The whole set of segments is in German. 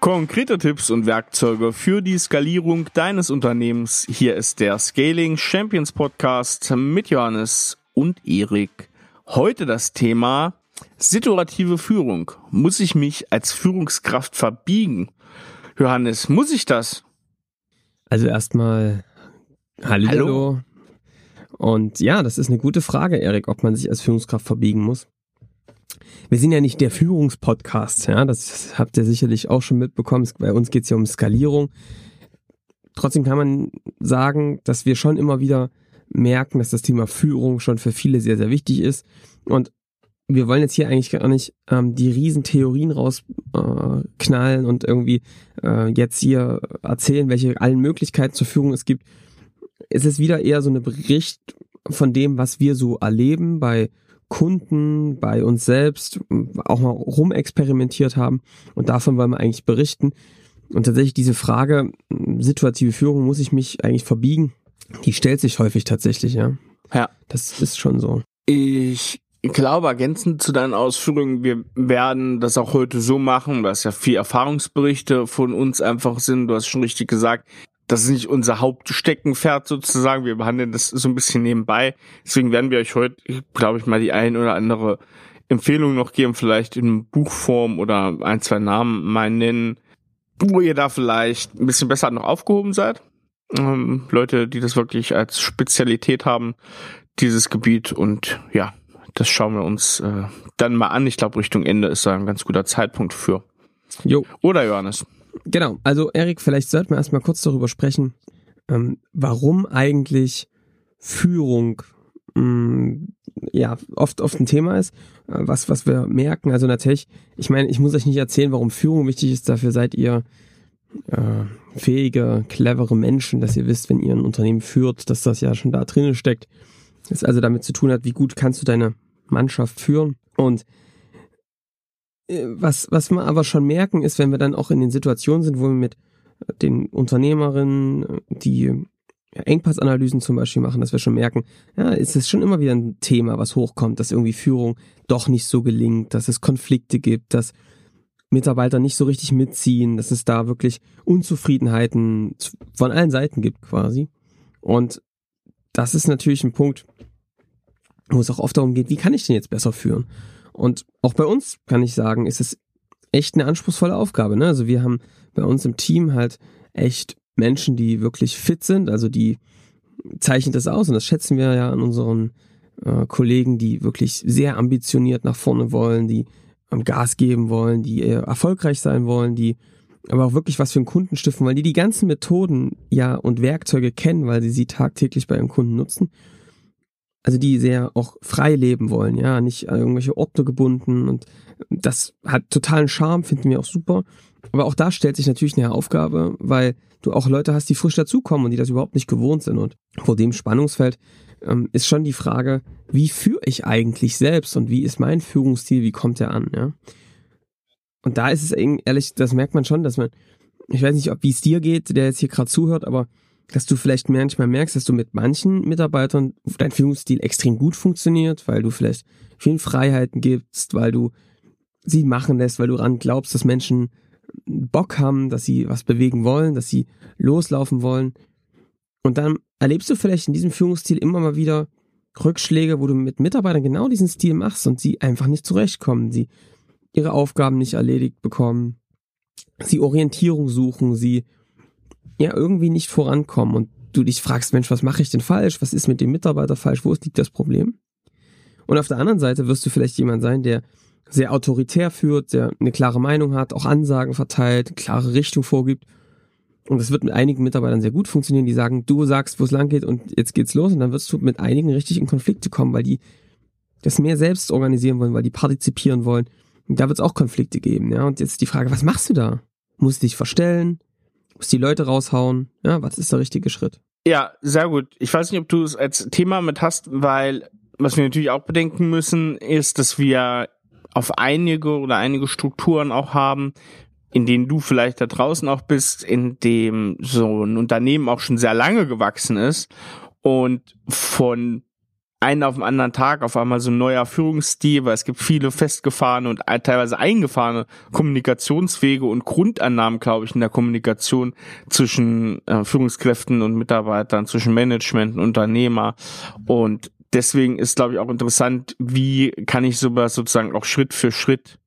Konkrete Tipps und Werkzeuge für die Skalierung deines Unternehmens. Hier ist der Scaling Champions Podcast mit Johannes und Erik. Heute das Thema situative Führung. Muss ich mich als Führungskraft verbiegen? Johannes, muss ich das? Also erstmal Hallo. Hallo. Und ja, das ist eine gute Frage, Erik, ob man sich als Führungskraft verbiegen muss. Wir sind ja nicht der Führungspodcast, ja, das habt ihr sicherlich auch schon mitbekommen. Bei uns geht es ja um Skalierung. Trotzdem kann man sagen, dass wir schon immer wieder merken, dass das Thema Führung schon für viele sehr, sehr wichtig ist. Und wir wollen jetzt hier eigentlich gar nicht ähm, die riesen Theorien rausknallen äh, und irgendwie äh, jetzt hier erzählen, welche allen Möglichkeiten zur Führung es gibt. Es ist wieder eher so eine Bericht von dem, was wir so erleben bei Kunden, bei uns selbst, auch mal rumexperimentiert haben. Und davon wollen wir eigentlich berichten. Und tatsächlich diese Frage, situative Führung, muss ich mich eigentlich verbiegen? Die stellt sich häufig tatsächlich, ja. Ja. Das ist schon so. Ich glaube, ergänzend zu deinen Ausführungen, wir werden das auch heute so machen, weil es ja viel Erfahrungsberichte von uns einfach sind. Du hast schon richtig gesagt, das ist nicht unser Hauptsteckenpferd sozusagen. Wir behandeln das so ein bisschen nebenbei. Deswegen werden wir euch heute, glaube ich, mal die ein oder andere Empfehlung noch geben, vielleicht in Buchform oder ein, zwei Namen mal nennen, wo ihr da vielleicht ein bisschen besser noch aufgehoben seid. Ähm, Leute, die das wirklich als Spezialität haben, dieses Gebiet und ja, das schauen wir uns äh, dann mal an. Ich glaube, Richtung Ende ist da ein ganz guter Zeitpunkt für. Jo. Oder Johannes? Genau. Also Erik, vielleicht sollten wir erstmal kurz darüber sprechen, ähm, warum eigentlich Führung mh, mm, ja oft oft ein Thema ist, äh, was was wir merken. Also natürlich, ich meine, ich muss euch nicht erzählen, warum Führung wichtig ist. Dafür seid ihr äh, fähige, clevere Menschen, dass ihr wisst, wenn ihr ein Unternehmen führt, dass das ja schon da drinnen steckt. Das also damit zu tun hat, wie gut kannst du deine Mannschaft führen. Und was, was wir aber schon merken, ist, wenn wir dann auch in den Situationen sind, wo wir mit den Unternehmerinnen, die Engpassanalysen zum Beispiel machen, dass wir schon merken, ja, ist es schon immer wieder ein Thema, was hochkommt, dass irgendwie Führung doch nicht so gelingt, dass es Konflikte gibt, dass Mitarbeiter nicht so richtig mitziehen, dass es da wirklich Unzufriedenheiten von allen Seiten gibt quasi. Und das ist natürlich ein Punkt, wo es auch oft darum geht, wie kann ich denn jetzt besser führen? Und auch bei uns kann ich sagen, ist es echt eine anspruchsvolle Aufgabe. Ne? Also wir haben bei uns im Team halt echt Menschen, die wirklich fit sind, also die zeichnen das aus und das schätzen wir ja an unseren äh, Kollegen, die wirklich sehr ambitioniert nach vorne wollen, die am Gas geben wollen, die eher erfolgreich sein wollen, die aber auch wirklich was für einen Kunden stiften, weil die die ganzen Methoden ja und Werkzeuge kennen, weil sie sie tagtäglich bei ihren Kunden nutzen. Also die sehr auch frei leben wollen, ja, nicht an irgendwelche Orte gebunden und das hat totalen Charme, finden wir auch super. Aber auch da stellt sich natürlich eine Aufgabe, weil du auch Leute hast, die frisch dazukommen und die das überhaupt nicht gewohnt sind. Und vor dem Spannungsfeld ähm, ist schon die Frage, wie führe ich eigentlich selbst und wie ist mein Führungsstil, wie kommt er an, ja? Und da ist es ehrlich, das merkt man schon, dass man, ich weiß nicht, ob wie es dir geht, der jetzt hier gerade zuhört, aber dass du vielleicht manchmal merkst, dass du mit manchen Mitarbeitern dein Führungsstil extrem gut funktioniert, weil du vielleicht vielen Freiheiten gibst, weil du sie machen lässt, weil du daran glaubst, dass Menschen Bock haben, dass sie was bewegen wollen, dass sie loslaufen wollen. Und dann erlebst du vielleicht in diesem Führungsstil immer mal wieder Rückschläge, wo du mit Mitarbeitern genau diesen Stil machst und sie einfach nicht zurechtkommen. Sie ihre Aufgaben nicht erledigt bekommen, sie Orientierung suchen, sie ja irgendwie nicht vorankommen und du dich fragst, Mensch, was mache ich denn falsch? Was ist mit dem Mitarbeiter falsch? Wo liegt das Problem? Und auf der anderen Seite wirst du vielleicht jemand sein, der sehr autoritär führt, der eine klare Meinung hat, auch Ansagen verteilt, klare Richtung vorgibt. Und das wird mit einigen Mitarbeitern sehr gut funktionieren, die sagen, du sagst, wo es lang geht und jetzt geht's los. Und dann wirst du mit einigen richtig in Konflikte kommen, weil die das mehr selbst organisieren wollen, weil die partizipieren wollen. Und da wird es auch Konflikte geben, ja. Und jetzt die Frage, was machst du da? Musst du dich verstellen? Musst die Leute raushauen? Ja, was ist der richtige Schritt? Ja, sehr gut. Ich weiß nicht, ob du es als Thema mit hast, weil was wir natürlich auch bedenken müssen, ist, dass wir auf einige oder einige Strukturen auch haben, in denen du vielleicht da draußen auch bist, in dem so ein Unternehmen auch schon sehr lange gewachsen ist und von einen auf den anderen Tag auf einmal so ein neuer Führungsstil, weil es gibt viele festgefahrene und teilweise eingefahrene Kommunikationswege und Grundannahmen, glaube ich, in der Kommunikation zwischen äh, Führungskräften und Mitarbeitern, zwischen Management und Unternehmer. Und deswegen ist, glaube ich, auch interessant, wie kann ich sowas sozusagen auch Schritt für Schritt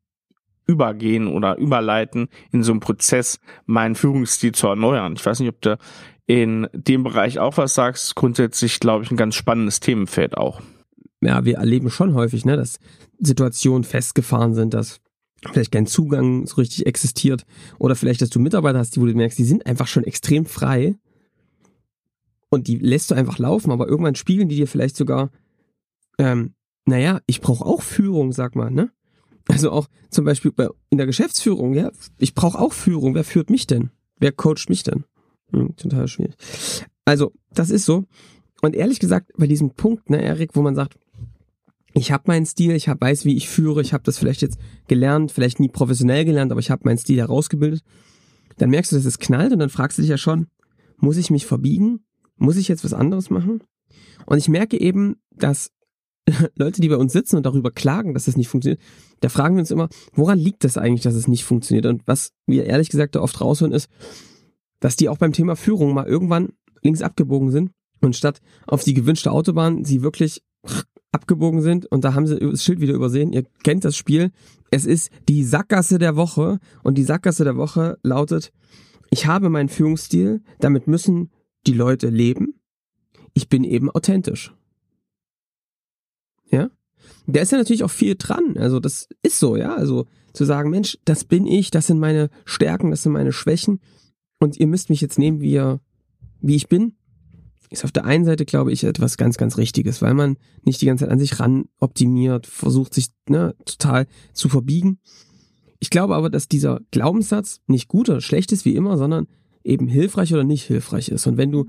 übergehen oder überleiten in so einem Prozess, meinen Führungsstil zu erneuern. Ich weiß nicht, ob der in dem Bereich auch was sagst. Grundsätzlich, glaube ich, ein ganz spannendes Themenfeld auch. Ja, wir erleben schon häufig, ne, dass Situationen festgefahren sind, dass vielleicht kein Zugang so richtig existiert oder vielleicht, dass du Mitarbeiter hast, die wo du merkst, die sind einfach schon extrem frei und die lässt du einfach laufen, aber irgendwann spiegeln die dir vielleicht sogar, ähm, naja, ich brauche auch Führung, sag mal, ne? Also auch zum Beispiel bei, in der Geschäftsführung, ja, ich brauche auch Führung. Wer führt mich denn? Wer coacht mich denn? Hm, total schwierig. Also, das ist so. Und ehrlich gesagt, bei diesem Punkt, ne, Erik, wo man sagt, ich habe meinen Stil, ich hab, weiß, wie ich führe, ich habe das vielleicht jetzt gelernt, vielleicht nie professionell gelernt, aber ich habe meinen Stil herausgebildet, dann merkst du, dass es knallt und dann fragst du dich ja schon, muss ich mich verbiegen? Muss ich jetzt was anderes machen? Und ich merke eben, dass Leute, die bei uns sitzen und darüber klagen, dass das nicht funktioniert, da fragen wir uns immer, woran liegt das eigentlich, dass es nicht funktioniert? Und was wir ehrlich gesagt da oft raushören ist, dass die auch beim Thema Führung mal irgendwann links abgebogen sind und statt auf die gewünschte Autobahn sie wirklich abgebogen sind und da haben sie das Schild wieder übersehen. Ihr kennt das Spiel. Es ist die Sackgasse der Woche und die Sackgasse der Woche lautet, ich habe meinen Führungsstil, damit müssen die Leute leben. Ich bin eben authentisch. Ja? Da ist ja natürlich auch viel dran. Also das ist so, ja. Also zu sagen, Mensch, das bin ich, das sind meine Stärken, das sind meine Schwächen und ihr müsst mich jetzt nehmen, wie, ihr, wie ich bin, ist auf der einen Seite, glaube ich, etwas ganz, ganz Richtiges, weil man nicht die ganze Zeit an sich ran optimiert, versucht sich ne, total zu verbiegen. Ich glaube aber, dass dieser Glaubenssatz nicht gut oder schlecht ist wie immer, sondern eben hilfreich oder nicht hilfreich ist. Und wenn du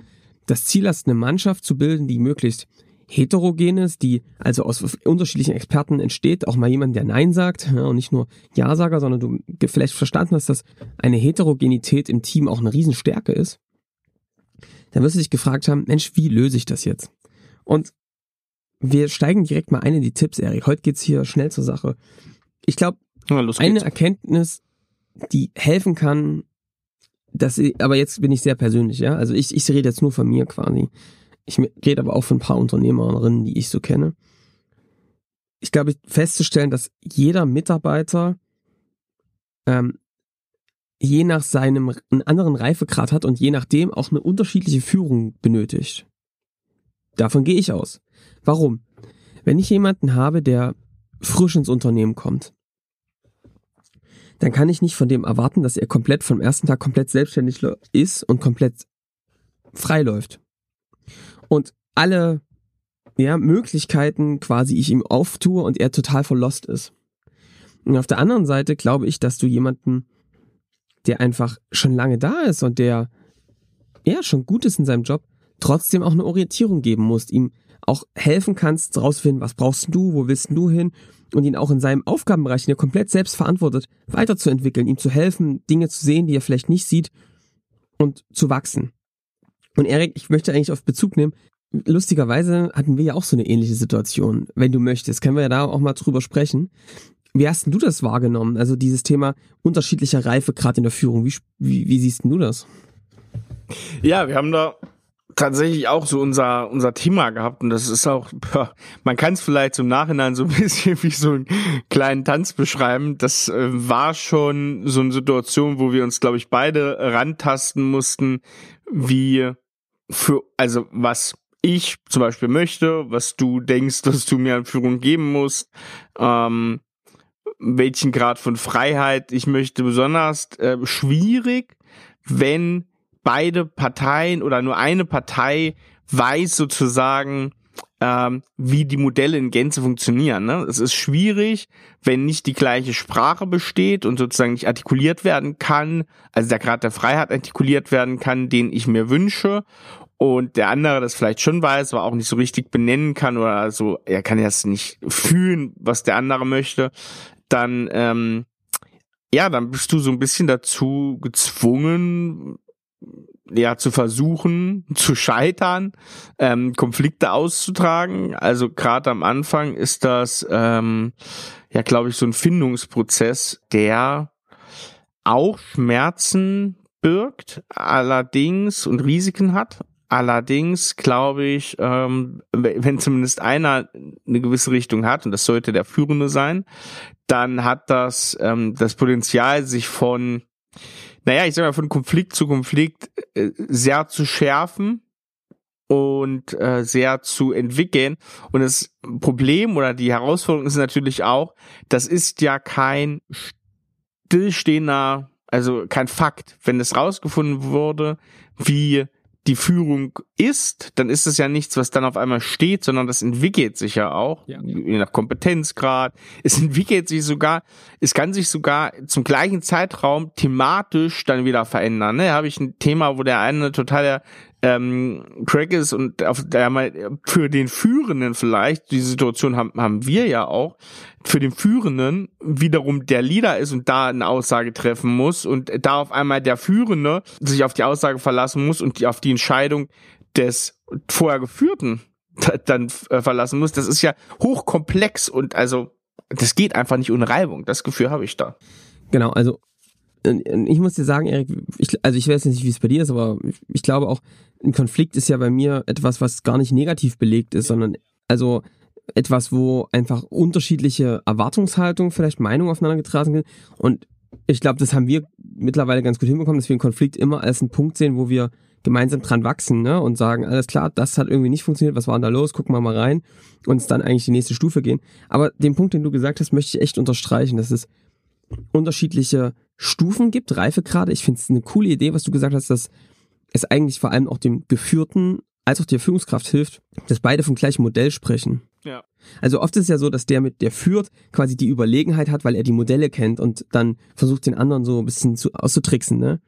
das Ziel hast, eine Mannschaft zu bilden, die möglichst Heterogenes, die also aus unterschiedlichen Experten entsteht, auch mal jemand, der Nein sagt ja, und nicht nur Ja-Sager, sondern du vielleicht verstanden hast, dass eine Heterogenität im Team auch eine Riesenstärke ist, dann wirst du dich gefragt haben, Mensch, wie löse ich das jetzt? Und wir steigen direkt mal ein in die Tipps, Erik. Heute geht's hier schnell zur Sache. Ich glaube, eine Erkenntnis, die helfen kann, dass ich, aber jetzt bin ich sehr persönlich, ja. Also ich, ich rede jetzt nur von mir quasi ich rede aber auch von ein paar Unternehmerinnen, die ich so kenne. Ich glaube, festzustellen, dass jeder Mitarbeiter ähm, je nach seinem einen anderen Reifegrad hat und je nachdem auch eine unterschiedliche Führung benötigt. Davon gehe ich aus. Warum? Wenn ich jemanden habe, der frisch ins Unternehmen kommt, dann kann ich nicht von dem erwarten, dass er komplett vom ersten Tag komplett selbstständig ist und komplett frei läuft und alle ja, Möglichkeiten quasi ich ihm auftue und er total verlost ist. Und auf der anderen Seite glaube ich, dass du jemanden, der einfach schon lange da ist und der ja schon gut ist in seinem Job, trotzdem auch eine Orientierung geben musst, ihm auch helfen kannst, rauszufinden, was brauchst du, wo willst du hin und ihn auch in seinem Aufgabenbereich, den er komplett selbst verantwortet, weiterzuentwickeln, ihm zu helfen, Dinge zu sehen, die er vielleicht nicht sieht und zu wachsen. Und Erik, ich möchte eigentlich auf Bezug nehmen. Lustigerweise hatten wir ja auch so eine ähnliche Situation. Wenn du möchtest, können wir ja da auch mal drüber sprechen. Wie hast denn du das wahrgenommen? Also dieses Thema unterschiedlicher Reifegrad in der Führung. Wie, wie, wie siehst denn du das? Ja, wir haben da tatsächlich auch so unser unser Thema gehabt und das ist auch man kann es vielleicht im Nachhinein so ein bisschen wie so einen kleinen Tanz beschreiben das äh, war schon so eine Situation wo wir uns glaube ich beide rantasten mussten wie für, also was ich zum Beispiel möchte, was du denkst, dass du mir an Führung geben musst, ähm, welchen Grad von Freiheit ich möchte, besonders äh, schwierig, wenn beide Parteien oder nur eine Partei weiß sozusagen, ähm, wie die Modelle in Gänze funktionieren. Ne? Es ist schwierig, wenn nicht die gleiche Sprache besteht und sozusagen nicht artikuliert werden kann, also der Grad der Freiheit artikuliert werden kann, den ich mir wünsche und der andere das vielleicht schon weiß, aber auch nicht so richtig benennen kann oder so, er kann jetzt nicht fühlen, was der andere möchte, dann ähm, ja, dann bist du so ein bisschen dazu gezwungen, ja zu versuchen, zu scheitern, ähm, Konflikte auszutragen. Also gerade am Anfang ist das ähm, ja, glaube ich, so ein Findungsprozess, der auch Schmerzen birgt, allerdings und Risiken hat. Allerdings glaube ich, ähm, wenn zumindest einer eine gewisse Richtung hat, und das sollte der Führende sein, dann hat das ähm, das Potenzial, sich von, naja, ich sag mal, von Konflikt zu Konflikt äh, sehr zu schärfen und äh, sehr zu entwickeln. Und das Problem oder die Herausforderung ist natürlich auch, das ist ja kein stillstehender, also kein Fakt. Wenn es rausgefunden wurde, wie die Führung ist, dann ist es ja nichts, was dann auf einmal steht, sondern das entwickelt sich ja auch, ja. je nach Kompetenzgrad. Es entwickelt sich sogar, es kann sich sogar zum gleichen Zeitraum thematisch dann wieder verändern. Ne? Da habe ich ein Thema, wo der eine total ähm, Craig ist und auf mal für den Führenden vielleicht, die Situation haben, haben wir ja auch, für den Führenden wiederum der Leader ist und da eine Aussage treffen muss und da auf einmal der Führende sich auf die Aussage verlassen muss und die, auf die Entscheidung des vorher Geführten dann äh, verlassen muss, das ist ja hochkomplex und also das geht einfach nicht ohne Reibung. Das Gefühl habe ich da. Genau, also äh, ich muss dir sagen, Erik, ich, also ich weiß nicht, wie es bei dir ist, aber ich glaube auch, ein Konflikt ist ja bei mir etwas, was gar nicht negativ belegt ist, sondern also etwas, wo einfach unterschiedliche Erwartungshaltungen, vielleicht Meinungen aufeinander getragen sind. Und ich glaube, das haben wir mittlerweile ganz gut hinbekommen, dass wir einen Konflikt immer als einen Punkt sehen, wo wir gemeinsam dran wachsen ne? und sagen, alles klar, das hat irgendwie nicht funktioniert, was war denn da los, gucken wir mal rein und es dann eigentlich die nächste Stufe gehen. Aber den Punkt, den du gesagt hast, möchte ich echt unterstreichen, dass es unterschiedliche Stufen gibt, Reifegrade. Ich finde es eine coole Idee, was du gesagt hast, dass es eigentlich vor allem auch dem Geführten als auch der Führungskraft hilft, dass beide vom gleichen Modell sprechen. Ja. Also oft ist es ja so, dass der mit der führt quasi die Überlegenheit hat, weil er die Modelle kennt und dann versucht den anderen so ein bisschen zu, auszutricksen. Ne?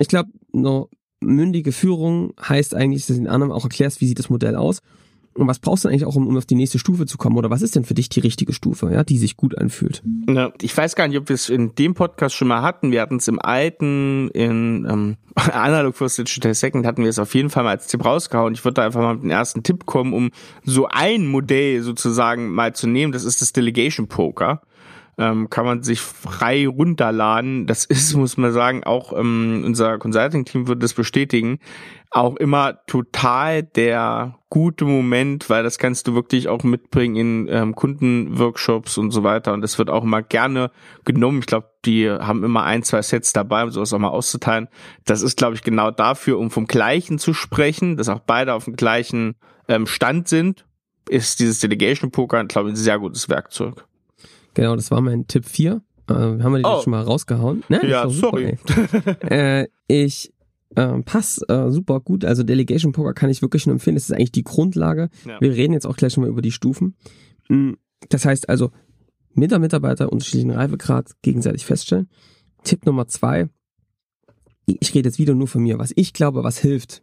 Ich glaube, eine mündige Führung heißt eigentlich, dass du den anderen auch erklärst, wie sieht das Modell aus und was brauchst du eigentlich auch, um, um auf die nächste Stufe zu kommen? Oder was ist denn für dich die richtige Stufe, ja, die sich gut anfühlt? Ja, ich weiß gar nicht, ob wir es in dem Podcast schon mal hatten. Wir hatten es im alten, in ähm, Analog First Digital Second hatten wir es auf jeden Fall mal als Tipp rausgehauen. Ich würde da einfach mal mit dem ersten Tipp kommen, um so ein Modell sozusagen mal zu nehmen. Das ist das Delegation Poker ähm, kann man sich frei runterladen. Das ist, muss man sagen, auch ähm, unser Consulting-Team wird das bestätigen, auch immer total der gute Moment, weil das kannst du wirklich auch mitbringen in ähm, Kundenworkshops und so weiter. Und das wird auch immer gerne genommen. Ich glaube, die haben immer ein, zwei Sets dabei, um sowas auch mal auszuteilen. Das ist, glaube ich, genau dafür, um vom Gleichen zu sprechen, dass auch beide auf dem gleichen ähm, Stand sind, ist dieses Delegation Poker, glaube ich, ein sehr gutes Werkzeug. Genau, das war mein Tipp 4. Äh, haben wir den oh. schon mal rausgehauen? Ne? Ja, sorry. äh, ich äh, pass äh, super gut. Also Delegation Poker kann ich wirklich nur empfehlen. Das ist eigentlich die Grundlage. Ja. Wir reden jetzt auch gleich schon mal über die Stufen. Mm, das heißt also, mit der Mitarbeiter unterschiedlichen Reifegrad gegenseitig feststellen. Tipp Nummer zwei. Ich rede jetzt wieder nur von mir. Was ich glaube, was hilft,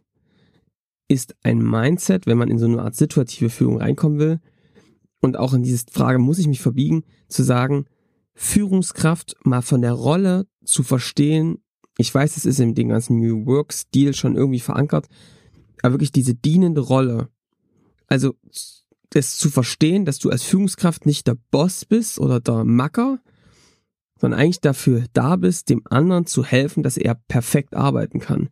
ist ein Mindset, wenn man in so eine Art situative Führung reinkommen will, und auch in diese Frage, muss ich mich verbiegen, zu sagen, Führungskraft mal von der Rolle zu verstehen. Ich weiß, es ist in dem ganzen New Work Stil schon irgendwie verankert, aber wirklich diese dienende Rolle. Also, das zu verstehen, dass du als Führungskraft nicht der Boss bist oder der Macker, sondern eigentlich dafür da bist, dem anderen zu helfen, dass er perfekt arbeiten kann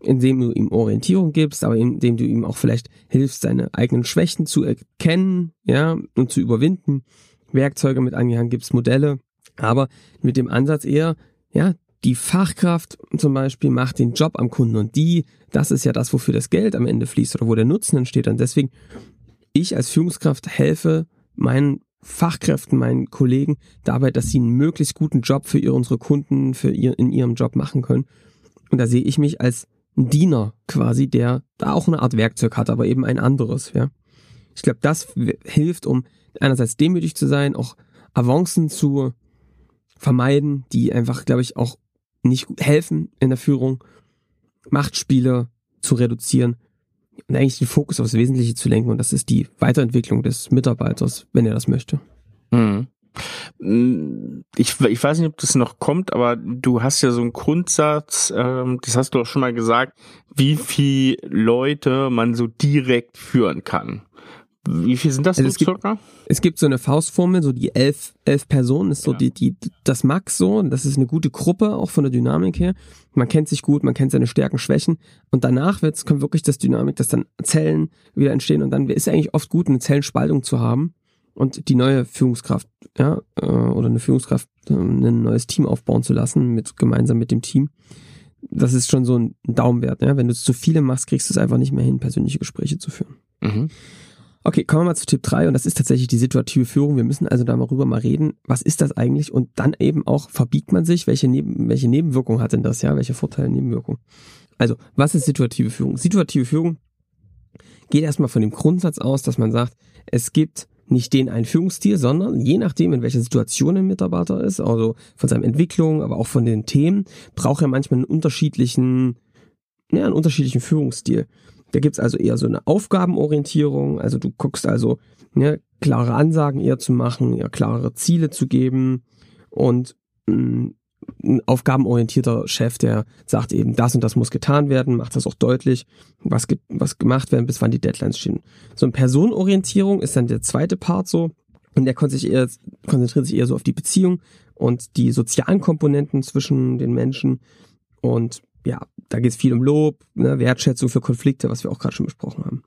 indem du ihm Orientierung gibst, aber indem du ihm auch vielleicht hilfst, seine eigenen Schwächen zu erkennen, ja, und zu überwinden. Werkzeuge mit angehangen gibst, Modelle, aber mit dem Ansatz eher, ja, die Fachkraft zum Beispiel macht den Job am Kunden und die, das ist ja das, wofür das Geld am Ende fließt oder wo der Nutzen entsteht. Und deswegen, ich als Führungskraft helfe meinen Fachkräften, meinen Kollegen dabei, dass sie einen möglichst guten Job für unsere Kunden, für ihr, in ihrem Job machen können. Und da sehe ich mich als Diener quasi, der da auch eine Art Werkzeug hat, aber eben ein anderes, ja. Ich glaube, das hilft, um einerseits demütig zu sein, auch Avancen zu vermeiden, die einfach, glaube ich, auch nicht helfen in der Führung, Machtspiele zu reduzieren und eigentlich den Fokus aufs Wesentliche zu lenken und das ist die Weiterentwicklung des Mitarbeiters, wenn er das möchte. Mhm. Hm, ich, ich weiß nicht, ob das noch kommt, aber du hast ja so einen Grundsatz, ähm, das hast du auch schon mal gesagt, wie viel Leute man so direkt führen kann. Wie viel sind das also so es circa? Gibt, es gibt so eine Faustformel, so die elf, elf Personen ist so ja. die, die, das Max so. Und das ist eine gute Gruppe, auch von der Dynamik her. Man kennt sich gut, man kennt seine Stärken, Schwächen. Und danach wird's, kommt wirklich das Dynamik, dass dann Zellen wieder entstehen. Und dann ist eigentlich oft gut, eine Zellenspaltung zu haben. Und die neue Führungskraft, ja, äh, oder eine Führungskraft, äh, ein neues Team aufbauen zu lassen, mit, gemeinsam mit dem Team. Das ist schon so ein Daumenwert, ja. Wenn du zu viele machst, kriegst du es einfach nicht mehr hin, persönliche Gespräche zu führen. Mhm. Okay, kommen wir mal zu Tipp 3 und das ist tatsächlich die situative Führung. Wir müssen also da mal rüber mal reden. Was ist das eigentlich? Und dann eben auch, verbiegt man sich? Welche, Neben welche Nebenwirkung hat denn das? Ja, welche Vorteile, Nebenwirkung? Also, was ist situative Führung? Situative Führung geht erstmal von dem Grundsatz aus, dass man sagt, es gibt nicht den einen Führungsstil, sondern je nachdem, in welcher Situation ein Mitarbeiter ist, also von seiner Entwicklung, aber auch von den Themen, braucht er manchmal einen unterschiedlichen, ja, einen unterschiedlichen Führungsstil. Da gibt's also eher so eine Aufgabenorientierung, also du guckst also, ne, klare Ansagen eher zu machen, eher klare Ziele zu geben und mh, mm, ein aufgabenorientierter Chef, der sagt eben, das und das muss getan werden, macht das auch deutlich, was, ge was gemacht werden, bis wann die Deadlines stehen. So eine Personenorientierung ist dann der zweite Part so und der konzentriert sich eher, so auf die Beziehung und die sozialen Komponenten zwischen den Menschen und ja, da geht es viel um Lob, ne, Wertschätzung für Konflikte, was wir auch gerade schon besprochen haben.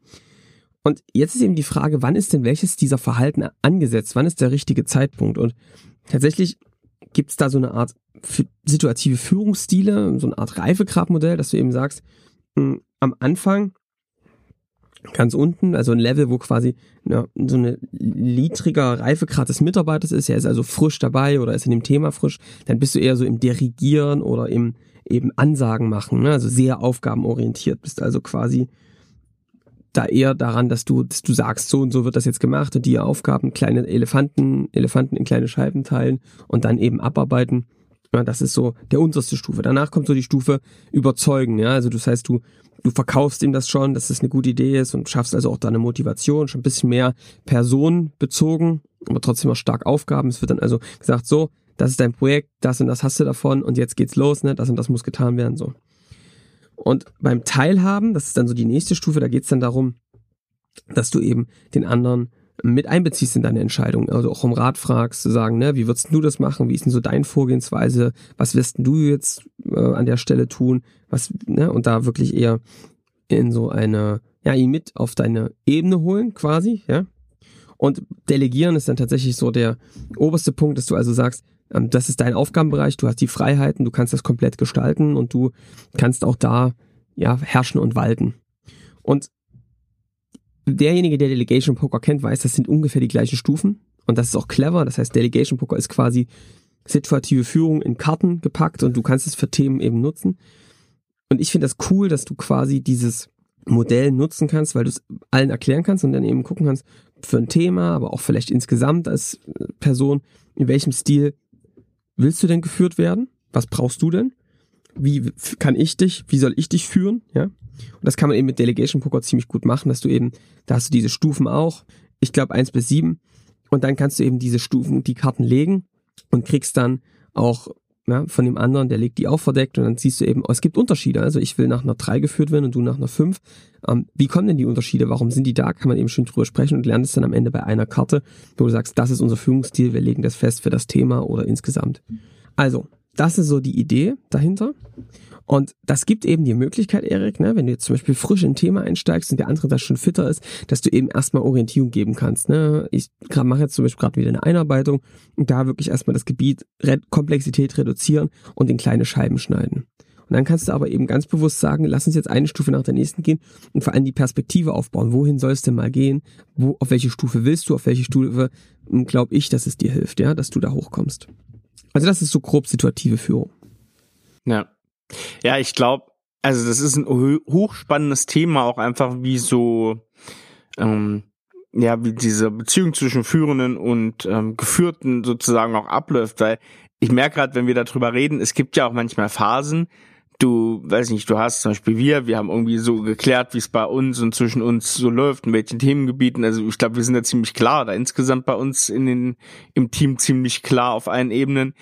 Und jetzt ist eben die Frage, wann ist denn welches dieser Verhalten angesetzt? Wann ist der richtige Zeitpunkt? Und tatsächlich gibt es da so eine Art situative Führungsstile, so eine Art Reifegradmodell, dass du eben sagst, mh, hm, am Anfang ganz unten, also ein Level, wo quasi ja, so eine niedriger Reifegrad des Mitarbeiters ist, er ist also frisch dabei oder ist in dem Thema frisch, dann bist du eher so im Dirigieren oder im eben Ansagen machen, ne? also sehr aufgabenorientiert, bist also quasi da eher daran, dass du, dass du sagst, so und so wird das jetzt gemacht und die Aufgaben, kleine Elefanten, Elefanten in kleine Scheiben teilen und dann eben abarbeiten. Ja, das ist so der unterste Stufe. Danach kommt so die Stufe überzeugen, ja. Also das heißt, du, du verkaufst ihm das schon, dass das eine gute Idee ist und schaffst also auch da eine Motivation, schon ein bisschen mehr personenbezogen, aber trotzdem auch stark Aufgaben. Es wird dann also gesagt, so, das ist dein Projekt, das und das hast du davon und jetzt geht's los, ne, das und das muss getan werden, so. Und beim Teilhaben, das ist dann so die nächste Stufe, da geht's dann darum, dass du eben den anderen mit einbeziehst in deine Entscheidung, also auch um Rat fragst, zu sagen, ne, wie würdest du das machen, wie ist denn so deine Vorgehensweise, was wirst du jetzt äh, an der Stelle tun, was, ne, und da wirklich eher in so eine, ja, ihn mit auf deine Ebene holen, quasi, ja. Und delegieren ist dann tatsächlich so der oberste Punkt, dass du also sagst, das ist dein Aufgabenbereich, du hast die Freiheiten, du kannst das komplett gestalten und du kannst auch da ja herrschen und walten. Und derjenige, der Delegation Poker kennt, weiß, das sind ungefähr die gleichen Stufen und das ist auch clever. Das heißt, Delegation Poker ist quasi situative Führung in Karten gepackt und du kannst es für Themen eben nutzen. Und ich finde das cool, dass du quasi dieses Modell nutzen kannst, weil du es allen erklären kannst und dann eben gucken kannst für ein Thema, aber auch vielleicht insgesamt als Person, in welchem Stil willst du denn geführt werden? Was brauchst du denn? Wie kann ich dich, wie soll ich dich führen? Ja. Und das kann man eben mit Delegation Poker ziemlich gut machen, dass du eben, da hast du diese Stufen auch, ich glaube eins bis sieben und dann kannst du eben diese Stufen, die Karten legen und kriegst dann auch ja, von dem anderen, der legt die auch verdeckt und dann siehst du eben, oh, es gibt Unterschiede. Also ich will nach einer 3 geführt werden und du nach einer 5. Ähm, wie kommen denn die Unterschiede? Warum sind die da? Kann man eben schön drüber sprechen und lernt es dann am Ende bei einer Karte, wo du sagst, das ist unser Führungsstil, wir legen das fest für das Thema oder insgesamt. Also, das ist so die Idee dahinter. Und das gibt eben die Möglichkeit, Erik, ne, wenn du jetzt zum Beispiel frisch in ein Thema einsteigst und der andere da schon fitter ist, dass du eben erstmal Orientierung geben kannst. Ne? Ich mache jetzt zum Beispiel gerade wieder eine Einarbeitung und da wirklich erstmal das Gebiet Re Komplexität reduzieren und in kleine Scheiben schneiden. Und dann kannst du aber eben ganz bewusst sagen, lass uns jetzt eine Stufe nach der nächsten gehen und vor allem die Perspektive aufbauen. Wohin soll es denn mal gehen? Wo, auf welche Stufe willst du? Auf welche Stufe glaube ich, dass es dir hilft, ja, dass du da hochkommst. Also das ist so grob situative Führung. Ja. Ja, ich glaube, also das ist ein hochspannendes Thema, auch einfach wie so, ähm, ja, wie diese Beziehung zwischen Führenden und ähm, Geführten sozusagen auch abläuft, weil ich merke gerade, wenn wir darüber reden, es gibt ja auch manchmal Phasen, du, weiß nicht, du hast zum Beispiel wir, wir haben irgendwie so geklärt, wie es bei uns und zwischen uns so läuft, in welchen Themengebieten. Also ich glaube, wir sind da ziemlich klar, da insgesamt bei uns in den, im Team ziemlich klar auf allen Ebenen.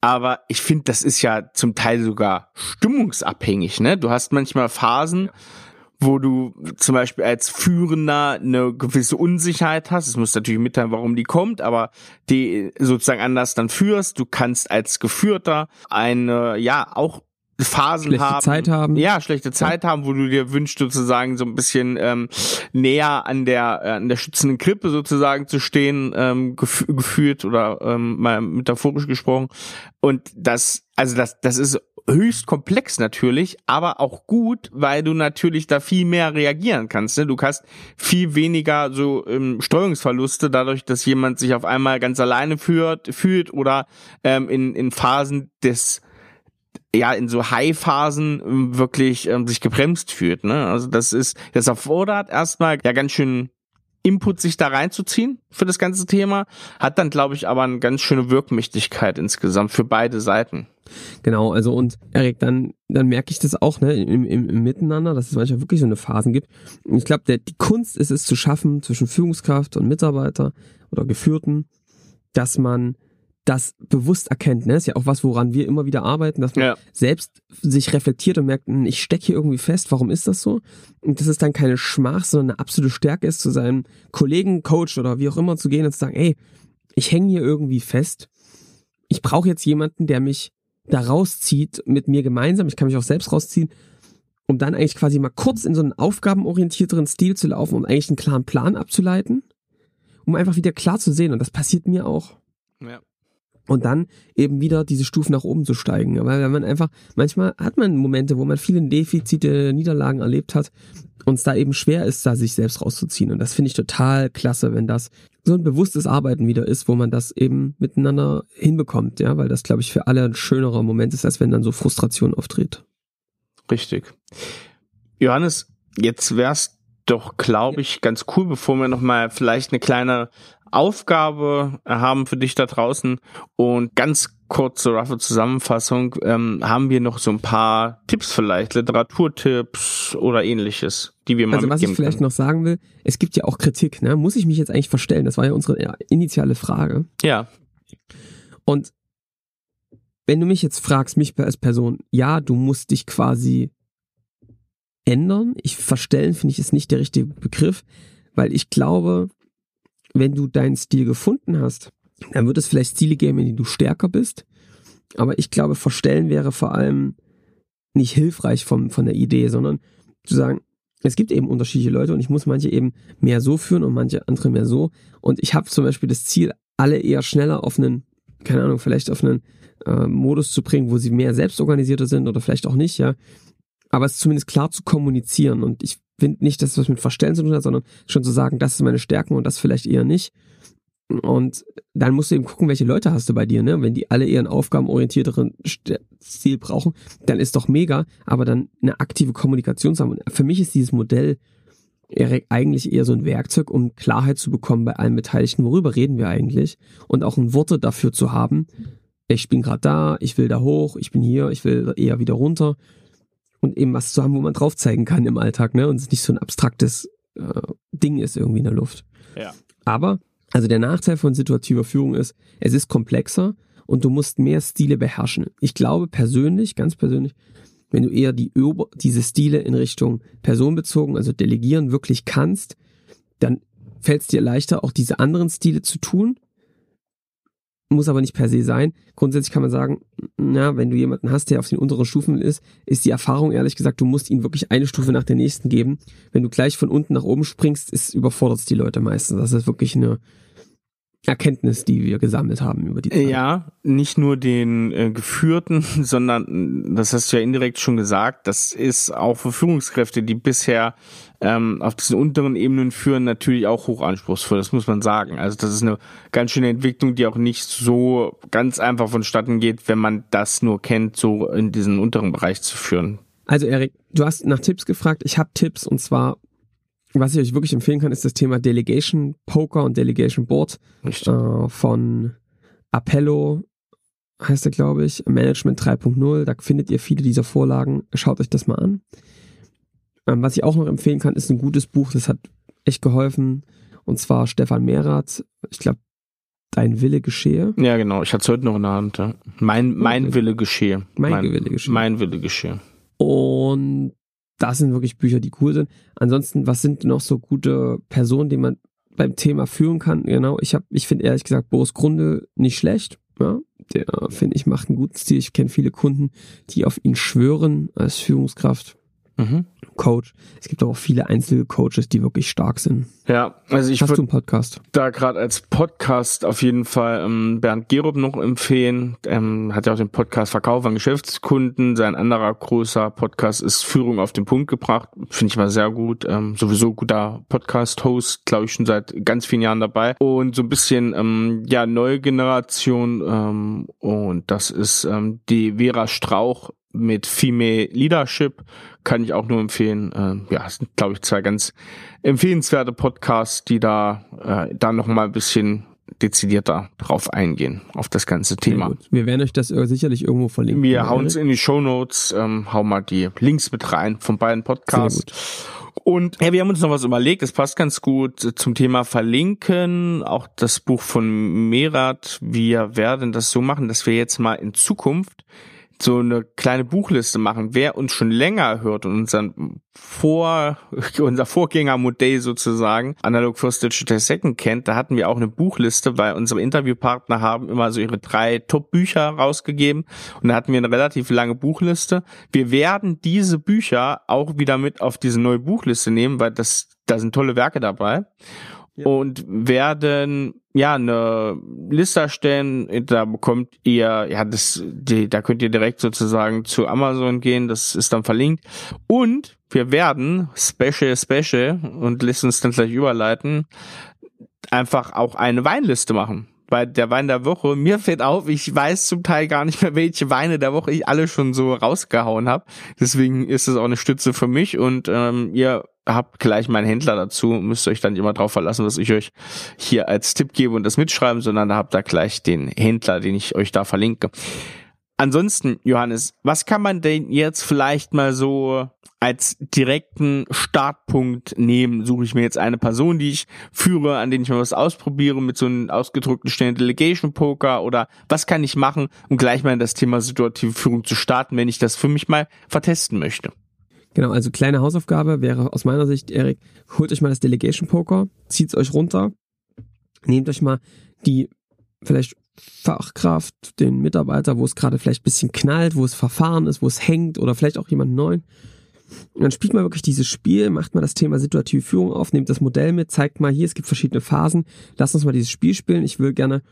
Aber ich finde, das ist ja zum Teil sogar stimmungsabhängig, ne? Du hast manchmal Phasen, wo du zum Beispiel als Führender eine gewisse Unsicherheit hast. Es muss natürlich mitteilen, warum die kommt, aber die sozusagen anders dann führst. Du kannst als Geführter eine, ja, auch Phasen schlechte haben. Zeit haben. Ja, schlechte Zeit ja. haben, wo du dir wünschst, sozusagen so ein bisschen ähm, näher an der äh, an der schützenden Krippe sozusagen zu stehen, ähm, gef gefühlt oder ähm, mal metaphorisch gesprochen. Und das, also das, das ist höchst komplex natürlich, aber auch gut, weil du natürlich da viel mehr reagieren kannst. Ne? Du hast viel weniger so ähm, Steuerungsverluste dadurch, dass jemand sich auf einmal ganz alleine führt, fühlt oder ähm, in, in Phasen des ja in so High-Phasen ähm, wirklich ähm, sich gebremst fühlt. Ne? Also das ist, das erfordert erstmal ja ganz schön Input sich da reinzuziehen für das ganze Thema, hat dann, glaube ich, aber eine ganz schöne Wirkmächtigkeit insgesamt für beide Seiten. Genau, also und Erik, dann, dann merke ich das auch ne, im, im, im Miteinander, dass es manchmal wirklich so eine Phasen gibt. Und ich glaube, die Kunst ist es zu schaffen zwischen Führungskraft und Mitarbeiter oder Geführten, dass man das bewusst erkennt. Ne? Ist ja auch was, woran wir immer wieder arbeiten, dass man ja. selbst sich reflektiert und merkt, hm, ich stecke hier irgendwie fest, warum ist das so? Und dass es dann keine Schmach, sondern eine absolute Stärke ist, zu seinem Kollegen, Coach oder wie auch immer zu gehen und zu sagen, ey, ich hänge hier irgendwie fest. Ich brauche jetzt jemanden, der mich da rauszieht mit mir gemeinsam. Ich kann mich auch selbst rausziehen, um dann eigentlich quasi mal kurz in so einen aufgabenorientierteren Stil zu laufen, um eigentlich einen klaren Plan abzuleiten, um einfach wieder klar zu sehen. Und das passiert mir auch. Ja und dann eben wieder diese Stufen nach oben zu steigen. Aber wenn man einfach, manchmal hat man Momente, wo man viele Defizite, Niederlagen erlebt hat und es da eben schwer ist, da sich selbst rauszuziehen. Und das finde ich total klasse, wenn das so ein bewusstes Arbeiten wieder ist, wo man das eben miteinander hinbekommt, ja, weil das, glaube ich, für alle ein schönerer Moment ist, als wenn dann so Frustration auftritt. Richtig. Johannes, jetzt wär's doch, glaube ich, ganz cool, bevor wir nochmal vielleicht eine kleine Aufgabe haben für dich da draußen und ganz kurze, roughe Zusammenfassung, ähm, haben wir noch so ein paar Tipps vielleicht, Literaturtipps oder ähnliches, die wir mal Also was ich vielleicht können. noch sagen will, es gibt ja auch Kritik, ne? Muss ich mich jetzt eigentlich verstellen? Das war ja unsere initiale Frage. Ja. Und wenn du mich jetzt fragst, mich als Person, ja, du musst dich quasi ändern. Ich verstellen finde ich ist nicht der richtige Begriff, weil ich glaube, wenn du deinen Stil gefunden hast, dann wird es vielleicht Stile geben, in denen du stärker bist. Aber ich glaube, verstellen wäre vor allem nicht hilfreich vom, von der Idee, sondern zu sagen, es gibt eben unterschiedliche Leute und ich muss manche eben mehr so führen und manche andere mehr so. Und ich habe zum Beispiel das Ziel, alle eher schneller auf einen, keine Ahnung, vielleicht auf einen äh, Modus zu bringen, wo sie mehr selbstorganisierter sind oder vielleicht auch nicht, ja. Aber es ist zumindest klar zu kommunizieren. Und ich finde nicht, dass es was mit Verstellen zu tun hat, sondern schon zu sagen, das ist meine Stärken und das vielleicht eher nicht. Und dann musst du eben gucken, welche Leute hast du bei dir, ne? Wenn die alle eher einen aufgabenorientierteren Stil brauchen, dann ist doch mega, aber dann eine aktive Kommunikation zu haben. Und für mich ist dieses Modell eigentlich eher so ein Werkzeug, um Klarheit zu bekommen bei allen Beteiligten, worüber reden wir eigentlich und auch ein Worte dafür zu haben. Ich bin gerade da, ich will da hoch, ich bin hier, ich will eher wieder runter und eben was zu haben, wo man drauf zeigen kann im Alltag, ne? Und es nicht so ein abstraktes äh, Ding ist irgendwie in der Luft. Ja. Aber, also der Nachteil von situativer Führung ist, es ist komplexer und du musst mehr Stile beherrschen. Ich glaube persönlich, ganz persönlich, wenn du eher die diese Stile in Richtung personenbezogen, also delegieren wirklich kannst, dann fällt es dir leichter, auch diese anderen Stile zu tun muss aber nicht per se sein. Grundsätzlich kann man sagen, na, wenn du jemanden hast, der auf den unteren Stufen ist, ist die Erfahrung ehrlich gesagt, du musst ihn wirklich eine Stufe nach der nächsten geben. Wenn du gleich von unten nach oben springst, ist überfordert es die Leute meistens. Das ist wirklich eine Erkenntnis, die wir gesammelt haben über die Zeit. Ja, nicht nur den äh, Geführten, sondern, das hast du ja indirekt schon gesagt, das ist auch für Führungskräfte, die bisher ähm, auf diesen unteren Ebenen führen, natürlich auch hochanspruchsvoll, das muss man sagen. Also das ist eine ganz schöne Entwicklung, die auch nicht so ganz einfach vonstatten geht, wenn man das nur kennt, so in diesen unteren Bereich zu führen. Also Erik, du hast nach Tipps gefragt. Ich habe Tipps und zwar was ich euch wirklich empfehlen kann, ist das Thema Delegation Poker und Delegation Board äh, von Appello heißt er, glaube ich, Management 3.0. Da findet ihr viele dieser Vorlagen. Schaut euch das mal an. Ähm, was ich auch noch empfehlen kann, ist ein gutes Buch. Das hat echt geholfen. Und zwar Stefan Mehrath. Ich glaube, Dein Wille geschehe. Ja, genau. Ich hatte es heute noch in der Hand. Ja. Mein, mein okay. Wille geschehe. Mein, mein Wille geschehe. Mein Wille geschehe. Und das sind wirklich Bücher, die cool sind. Ansonsten, was sind noch so gute Personen, die man beim Thema führen kann? Genau, ich habe, ich finde ehrlich gesagt Boris Grunde nicht schlecht. Ja, der finde ich macht einen guten Stil. Ich kenne viele Kunden, die auf ihn schwören als Führungskraft. Mhm. Coach. Es gibt auch viele Einzelcoaches, die wirklich stark sind. Ja, also ich Hast du einen Podcast? Da gerade als Podcast auf jeden Fall ähm, Bernd Gerob noch empfehlen. Ähm, hat ja auch den Podcast Verkauf an Geschäftskunden. Sein anderer großer Podcast ist Führung auf den Punkt gebracht. Finde ich mal sehr gut. Ähm, sowieso guter Podcast-Host, glaube ich, schon seit ganz vielen Jahren dabei. Und so ein bisschen, ähm, ja, neue Generation. Ähm, und das ist ähm, die Vera Strauch mit Female Leadership kann ich auch nur empfehlen. Äh, ja, sind glaube ich zwei ganz empfehlenswerte Podcasts, die da äh, da noch mal ein bisschen dezidierter drauf eingehen auf das ganze Thema. Wir werden euch das äh, sicherlich irgendwo verlinken. Wir hauen es in die Show Notes, ähm, hau mal die Links mit rein von beiden Podcasts. Und ja, wir haben uns noch was überlegt, das passt ganz gut zum Thema Verlinken, auch das Buch von Merat. Wir werden das so machen, dass wir jetzt mal in Zukunft so eine kleine Buchliste machen. Wer uns schon länger hört und unseren Vor, unser Vorgängermodell sozusagen, Analog First Digital Second kennt, da hatten wir auch eine Buchliste, weil unsere Interviewpartner haben immer so ihre drei Top-Bücher rausgegeben und da hatten wir eine relativ lange Buchliste. Wir werden diese Bücher auch wieder mit auf diese neue Buchliste nehmen, weil das, da sind tolle Werke dabei und werden ja eine Liste erstellen. Da bekommt ihr ja das, die, da könnt ihr direkt sozusagen zu Amazon gehen. Das ist dann verlinkt und wir werden Special Special und lässt uns dann gleich überleiten einfach auch eine Weinliste machen bei der Wein der Woche. Mir fällt auf, ich weiß zum Teil gar nicht mehr, welche Weine der Woche ich alle schon so rausgehauen habe. Deswegen ist es auch eine Stütze für mich und ähm, ihr habt gleich meinen Händler dazu, müsst euch dann immer drauf verlassen, was ich euch hier als Tipp gebe und das mitschreiben, sondern da habt ihr gleich den Händler, den ich euch da verlinke. Ansonsten, Johannes, was kann man denn jetzt vielleicht mal so als direkten Startpunkt nehmen? Suche ich mir jetzt eine Person, die ich führe, an denen ich mal was ausprobiere mit so einem ausgedrückten schnellen Delegation Poker oder was kann ich machen, um gleich mal in das Thema situative Führung zu starten, wenn ich das für mich mal vertesten möchte? Genau, also kleine Hausaufgabe wäre aus meiner Sicht, Erik, holt euch mal das Delegation Poker, zieht's euch runter, nehmt euch mal die vielleicht Fachkraft, den Mitarbeiter, wo es gerade vielleicht bisschen knallt, wo es verfahren ist, wo es hängt oder vielleicht auch jemand neuen. Und dann spielt mal wirklich dieses Spiel, macht mal das Thema situative Führung auf, nehmt das Modell mit, zeigt mal hier, es gibt verschiedene Phasen, lasst uns mal dieses Spiel spielen. Ich will gerne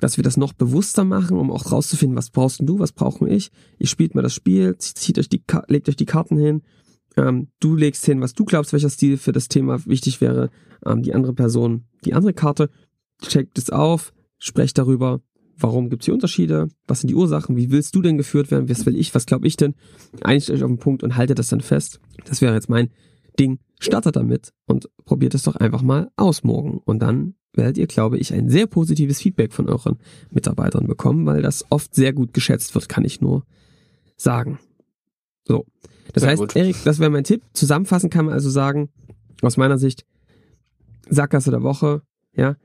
dass wir das noch bewusster machen, um auch rauszufinden, was brauchst du, was brauche ich. Ihr spielt mal das Spiel, zieht euch die, legt euch die Karten hin, ähm, du legst hin, was du glaubst, welcher Stil für das Thema wichtig wäre, ähm, die andere Person die andere Karte, checkt es auf, sprecht darüber, warum gibt es hier Unterschiede, was sind die Ursachen, wie willst du denn geführt werden, was will ich, was glaube ich denn, einigt euch auf den Punkt und haltet das dann fest. Das wäre jetzt mein Ding. Startet damit und probiert es doch einfach mal aus morgen und dann werdet ihr, glaube ich, ein sehr positives Feedback von euren Mitarbeitern bekommen, weil das oft sehr gut geschätzt wird, kann ich nur sagen. So. Das sehr heißt, gut. Erik, das wäre mein Tipp. Zusammenfassen kann man also sagen, aus meiner Sicht, Sackgasse der Woche, ja,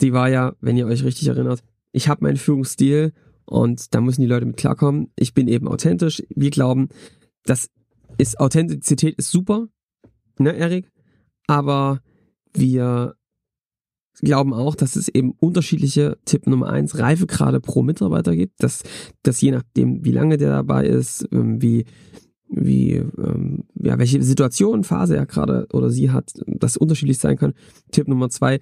die war ja, wenn ihr euch richtig erinnert, ich habe meinen Führungsstil und da müssen die Leute mit klarkommen. Ich bin eben authentisch. Wir glauben, das ist Authentizität ist super, ne, Erik? Aber wir glauben auch, dass es eben unterschiedliche Tipp Nummer eins Reifegrade pro Mitarbeiter gibt, dass, dass je nachdem, wie lange der dabei ist, ähm, wie, wie, ähm, ja, welche Situation, Phase er gerade oder sie hat, das unterschiedlich sein kann. Tipp Nummer zwei,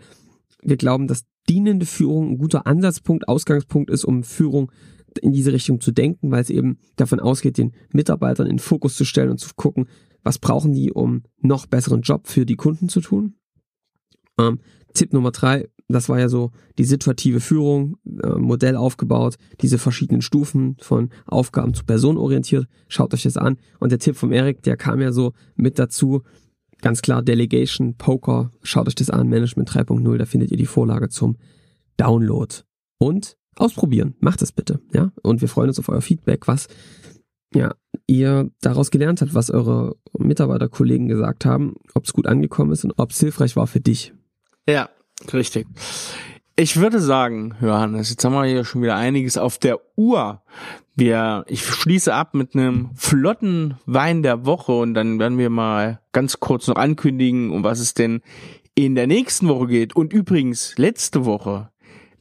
wir glauben, dass dienende Führung ein guter Ansatzpunkt, Ausgangspunkt ist, um Führung in diese Richtung zu denken, weil es eben davon ausgeht, den Mitarbeitern in den Fokus zu stellen und zu gucken, was brauchen die, um noch besseren Job für die Kunden zu tun. Ähm, Tipp Nummer drei, das war ja so die situative Führung, äh, Modell aufgebaut, diese verschiedenen Stufen von Aufgaben zu personenorientiert. Schaut euch das an. Und der Tipp vom Erik, der kam ja so mit dazu. Ganz klar, Delegation, Poker, schaut euch das an, Management 3.0, da findet ihr die Vorlage zum Download. Und ausprobieren. Macht es bitte, ja. Und wir freuen uns auf euer Feedback, was ja, ihr daraus gelernt habt, was eure Mitarbeiterkollegen gesagt haben, ob es gut angekommen ist und ob es hilfreich war für dich. Ja, richtig. Ich würde sagen, Johannes, jetzt haben wir hier schon wieder einiges auf der Uhr. Wir, ich schließe ab mit einem flotten Wein der Woche und dann werden wir mal ganz kurz noch ankündigen, um was es denn in der nächsten Woche geht. Und übrigens, letzte Woche,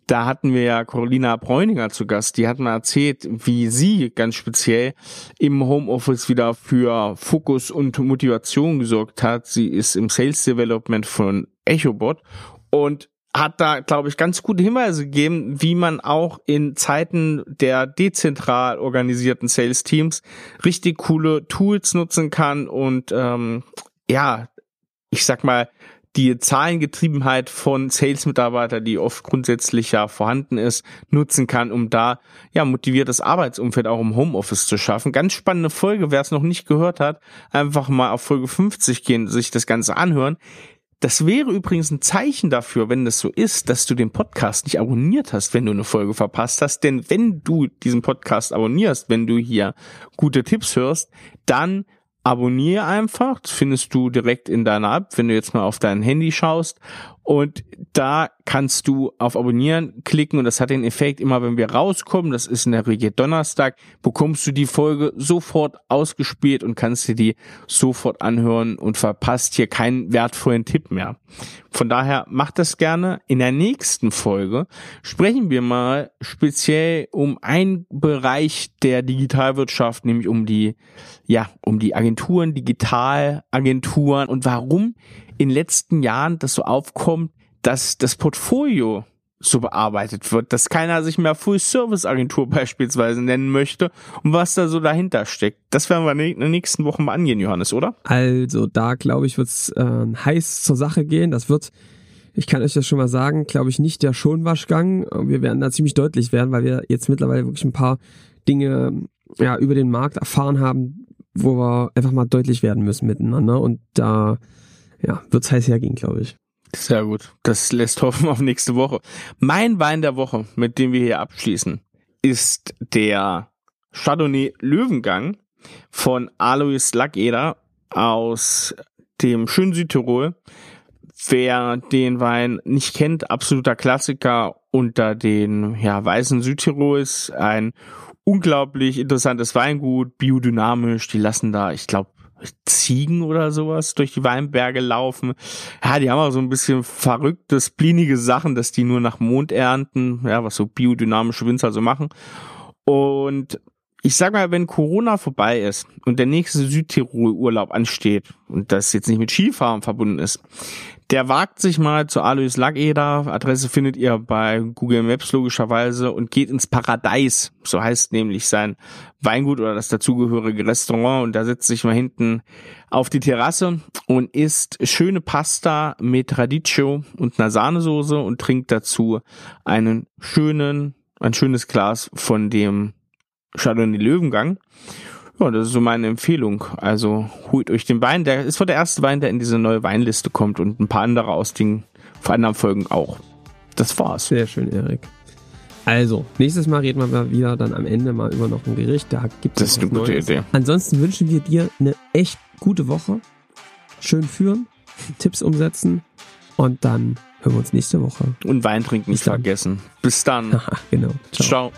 da hatten wir ja Carolina Bräuninger zu Gast. Die hat mal erzählt, wie sie ganz speziell im Homeoffice wieder für Fokus und Motivation gesorgt hat. Sie ist im Sales Development von EchoBot und hat da, glaube ich, ganz gute Hinweise gegeben, wie man auch in Zeiten der dezentral organisierten Sales-Teams richtig coole Tools nutzen kann und ähm, ja, ich sag mal, die Zahlengetriebenheit von Sales-Mitarbeitern, die oft grundsätzlich ja vorhanden ist, nutzen kann, um da ja motiviertes Arbeitsumfeld auch im Homeoffice zu schaffen. Ganz spannende Folge, wer es noch nicht gehört hat, einfach mal auf Folge 50 gehen, sich das Ganze anhören. Das wäre übrigens ein Zeichen dafür, wenn das so ist, dass du den Podcast nicht abonniert hast, wenn du eine Folge verpasst hast. Denn wenn du diesen Podcast abonnierst, wenn du hier gute Tipps hörst, dann abonniere einfach. Das findest du direkt in deiner App, wenn du jetzt mal auf dein Handy schaust. Und da kannst du auf Abonnieren klicken und das hat den Effekt, immer wenn wir rauskommen, das ist in der Regel Donnerstag, bekommst du die Folge sofort ausgespielt und kannst dir die sofort anhören und verpasst hier keinen wertvollen Tipp mehr. Von daher mach das gerne. In der nächsten Folge sprechen wir mal speziell um einen Bereich der Digitalwirtschaft, nämlich um die, ja, um die Agenturen, Digitalagenturen und warum in den letzten Jahren das so aufkommt, dass das Portfolio so bearbeitet wird, dass keiner sich mehr Full Service Agentur beispielsweise nennen möchte und was da so dahinter steckt. Das werden wir in den nächsten Wochen mal angehen, Johannes, oder? Also da glaube ich, wird es äh, heiß zur Sache gehen. Das wird, ich kann euch das schon mal sagen, glaube ich nicht der Schonwaschgang. Wir werden da ziemlich deutlich werden, weil wir jetzt mittlerweile wirklich ein paar Dinge ja über den Markt erfahren haben, wo wir einfach mal deutlich werden müssen miteinander und da ja, wird's heiß hergehen, glaube ich. Sehr gut. Das lässt hoffen auf nächste Woche. Mein Wein der Woche, mit dem wir hier abschließen, ist der Chardonnay Löwengang von Alois Lackeder aus dem schönen Südtirol. Wer den Wein nicht kennt, absoluter Klassiker unter den ja, weißen Südtirols. Ein unglaublich interessantes Weingut, biodynamisch. Die lassen da, ich glaube, Ziegen oder sowas durch die Weinberge laufen. Ja, die haben auch so ein bisschen verrückte, splinige Sachen, dass die nur nach Mond ernten, ja, was so biodynamische Winzer so machen. Und ich sag mal, wenn Corona vorbei ist und der nächste Südtirol-Urlaub ansteht und das jetzt nicht mit Skifahren verbunden ist, der wagt sich mal zu Alois Lackeder. Adresse findet ihr bei Google Maps logischerweise und geht ins Paradies. So heißt nämlich sein Weingut oder das dazugehörige Restaurant. Und da setzt sich mal hinten auf die Terrasse und isst schöne Pasta mit Radicchio und einer Sahnesoße und trinkt dazu einen schönen, ein schönes Glas von dem Chardonnay Löwengang. Ja, das ist so meine Empfehlung. Also holt euch den Wein. Der ist wohl der erste Wein, der in diese neue Weinliste kommt und ein paar andere aus den anderen Folgen auch. Das war's. Sehr schön, Erik. Also, nächstes Mal reden wir mal wieder dann am Ende mal über noch ein Gericht. Da gibt es Das ist eine gute Neues. Idee. Ansonsten wünschen wir dir eine echt gute Woche. Schön führen, Tipps umsetzen und dann hören wir uns nächste Woche. Und Wein trinken nicht vergessen. Bis dann. genau. Ciao. Ciao.